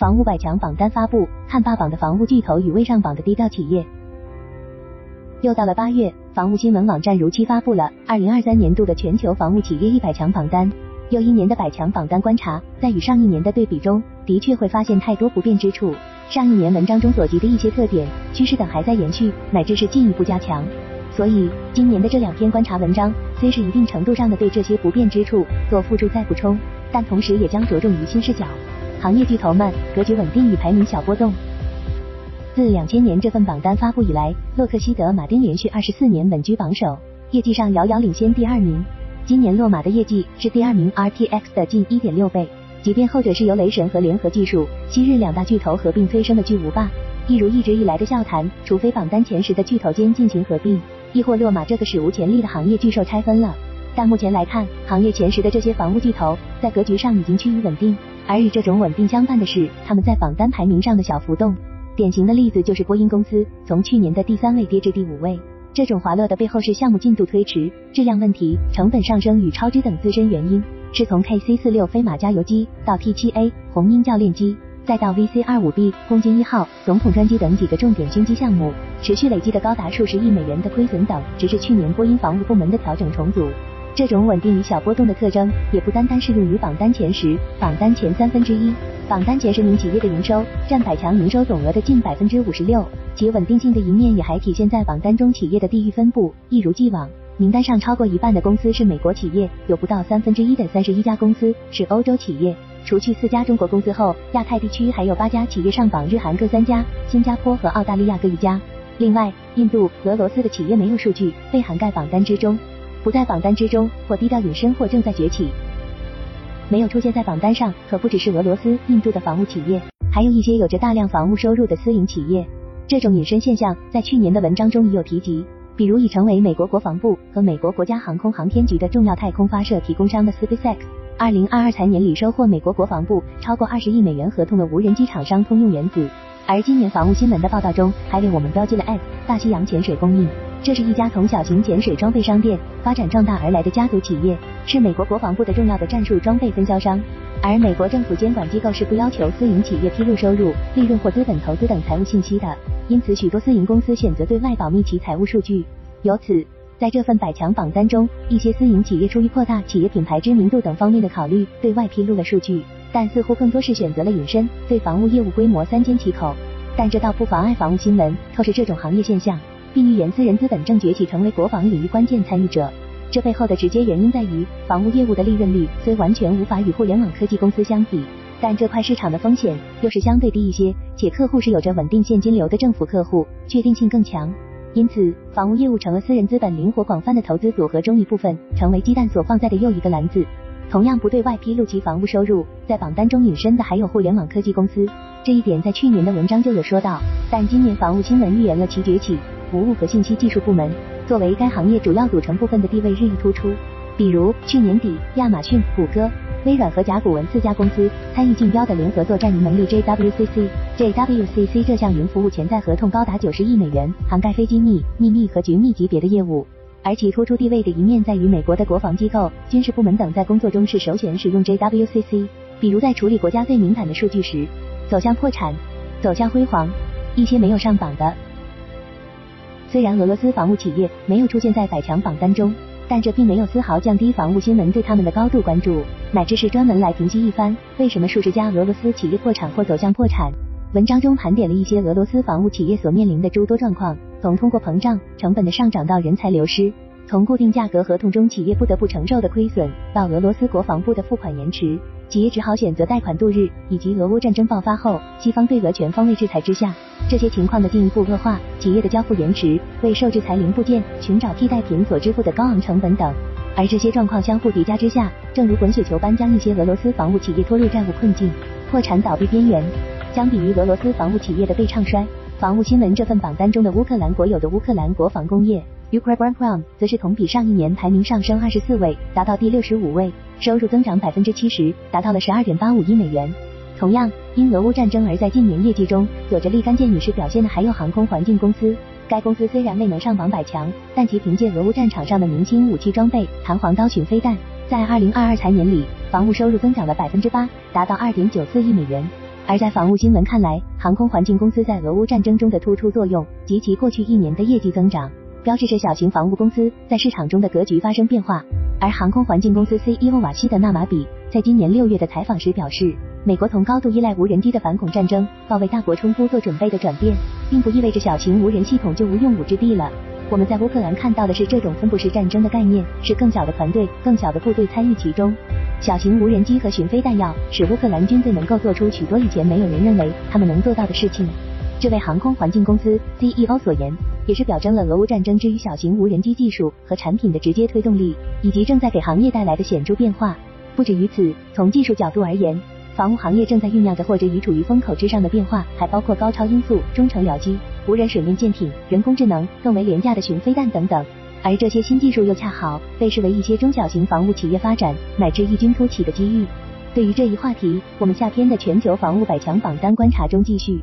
房屋百强榜单发布，看霸榜的房屋巨头与未上榜的低调企业。又到了八月，房屋新闻网站如期发布了二零二三年度的全球房屋企业一百强榜单。又一年的百强榜单观察，在与上一年的对比中，的确会发现太多不变之处。上一年文章中所及的一些特点、趋势等还在延续，乃至是进一步加强。所以，今年的这两篇观察文章，虽是一定程度上的对这些不变之处做附注再补充，但同时也将着重于新视角。行业巨头们格局稳定与排名小波动。自两千年这份榜单发布以来，洛克希德马丁连续二十四年稳居榜首，业绩上遥遥领先第二名。今年洛马的业绩是第二名 RTX 的近一点六倍，即便后者是由雷神和联合技术、昔日两大巨头合并催生的巨无霸，一如一直以来的笑谈，除非榜单前十的巨头间进行合并，亦或洛马这个史无前例的行业巨兽拆分了。但目前来看，行业前十的这些房屋巨头在格局上已经趋于稳定。而与这种稳定相伴的是，他们在榜单排名上的小浮动。典型的例子就是波音公司，从去年的第三位跌至第五位。这种滑落的背后是项目进度推迟、质量问题、成本上升与超支等自身原因。是从 KC 四六飞马加油机到 T 七 A 红鹰教练机，再到 VC 二五 B 空军一号总统专机等几个重点军机项目，持续累积的高达数十亿美元的亏损等，直至去年波音防务部门的调整重组。这种稳定与小波动的特征，也不单单适用于榜单前十、榜单前三分之一。榜单前十名企业的营收占百强营收总额的近百分之五十六，其稳定性的一面也还体现在榜单中企业的地域分布，一如既往。名单上超过一半的公司是美国企业，有不到三分之一的三十一家公司是欧洲企业。除去四家中国公司后，亚太地区还有八家企业上榜，日韩各三家，新加坡和澳大利亚各一家。另外，印度、俄罗斯的企业没有数据被涵盖榜单之中。不在榜单之中，或低调隐身，或正在崛起。没有出现在榜单上，可不只是俄罗斯、印度的房屋企业，还有一些有着大量房屋收入的私营企业。这种隐身现象在去年的文章中已有提及，比如已成为美国国防部和美国国家航空航天局的重要太空发射提供商的 SpaceX，二零二二财年里收获美国国防部超过二十亿美元合同的无人机厂商通用原子。而今年房屋新闻的报道中，还为我们标记了 X 大西洋潜水供应。这是一家从小型潜水装备商店发展壮大而来的家族企业，是美国国防部的重要的战术装备分销商。而美国政府监管机构是不要求私营企业披露收入、利润或资本投资等财务信息的，因此许多私营公司选择对外保密其财务数据。由此，在这份百强榜单中，一些私营企业出于扩大企业品牌知名度等方面的考虑，对外披露了数据，但似乎更多是选择了隐身，对房屋业务规模三缄其口。但这倒不妨碍房务新闻透视这种行业现象。并预言私人资本正崛起，成为国防领域关键参与者。这背后的直接原因在于，房屋业务的利润率虽完全无法与互联网科技公司相比，但这块市场的风险又是相对低一些，且客户是有着稳定现金流的政府客户，确定性更强。因此，房屋业务成了私人资本灵活广泛的投资组合中一部分，成为鸡蛋所放在的又一个篮子。同样不对外披露其房屋收入，在榜单中隐身的还有互联网科技公司。这一点在去年的文章就有说到，但今年房屋新闻预言了其崛起。服务和信息技术部门作为该行业主要组成部分的地位日益突出。比如去年底，亚马逊、谷歌、微软和甲骨文四家公司参与竞标的联合作战云能力 JWCC。JWCC 这项云服务潜在合同高达九十亿美元，涵盖非机密、秘密和绝密级别的业务。而其突出地位的一面在于，美国的国防机构、军事部门等在工作中是首选使用 JWCC。比如在处理国家最敏感的数据时，走向破产，走向辉煌。一些没有上榜的。虽然俄罗斯防务企业没有出现在百强榜单中，但这并没有丝毫降低防务新闻对他们的高度关注，乃至是专门来评析一番为什么数十家俄罗斯企业破产或走向破产。文章中盘点了一些俄罗斯防务企业所面临的诸多状况，从通货膨胀、成本的上涨到人才流失，从固定价格合同中企业不得不承受的亏损，到俄罗斯国防部的付款延迟。企业只好选择贷款度日，以及俄乌战争爆发后，西方对俄全方位制裁之下，这些情况的进一步恶化，企业的交付延迟，为受制裁零部件寻找替代品所支付的高昂成本等，而这些状况相互叠加之下，正如滚雪球般将一些俄罗斯防务企业拖入债务困境、破产倒闭边缘。相比于俄罗斯防务企业的被唱衰，防务新闻这份榜单中的乌克兰国有的乌克兰国防工业。Ukraine 则是同比上一年排名上升二十四位，达到第六十五位，收入增长百分之七十，达到了十二点八五亿美元。同样，因俄乌战争而在近年业绩中有着立竿见影式表现的还有航空环境公司。该公司虽然未能上榜百强，但其凭借俄乌战场上的明星武器装备弹簧刀巡飞弹，在二零二二财年里，防务收入增长了百分之八，达到二点九四亿美元。而在防务新闻看来，航空环境公司在俄乌战争中的突出作用及其过去一年的业绩增长，标志着小型防务公司在市场中的格局发生变化。而航空环境公司 CEO 瓦西德纳马比在今年六月的采访时表示，美国从高度依赖无人机的反恐战争到为大国冲突做准备的转变，并不意味着小型无人系统就无用武之地了。我们在乌克兰看到的是这种分布式战争的概念，是更小的团队、更小的部队参与其中。小型无人机和巡飞弹药使乌克兰军队能够做出许多以前没有人认为他们能做到的事情。这位航空环境公司 CEO 所言，也是表征了俄乌战争之于小型无人机技术和产品的直接推动力，以及正在给行业带来的显著变化。不止于此，从技术角度而言，防务行业正在酝酿着或者已处于风口之上的变化，还包括高超音速、中程僚机、无人水面舰艇、人工智能、更为廉价的巡飞弹等等。而这些新技术又恰好被视为一些中小型防务企业发展乃至异军突起的机遇。对于这一话题，我们下篇的全球防务百强榜单观察中继续。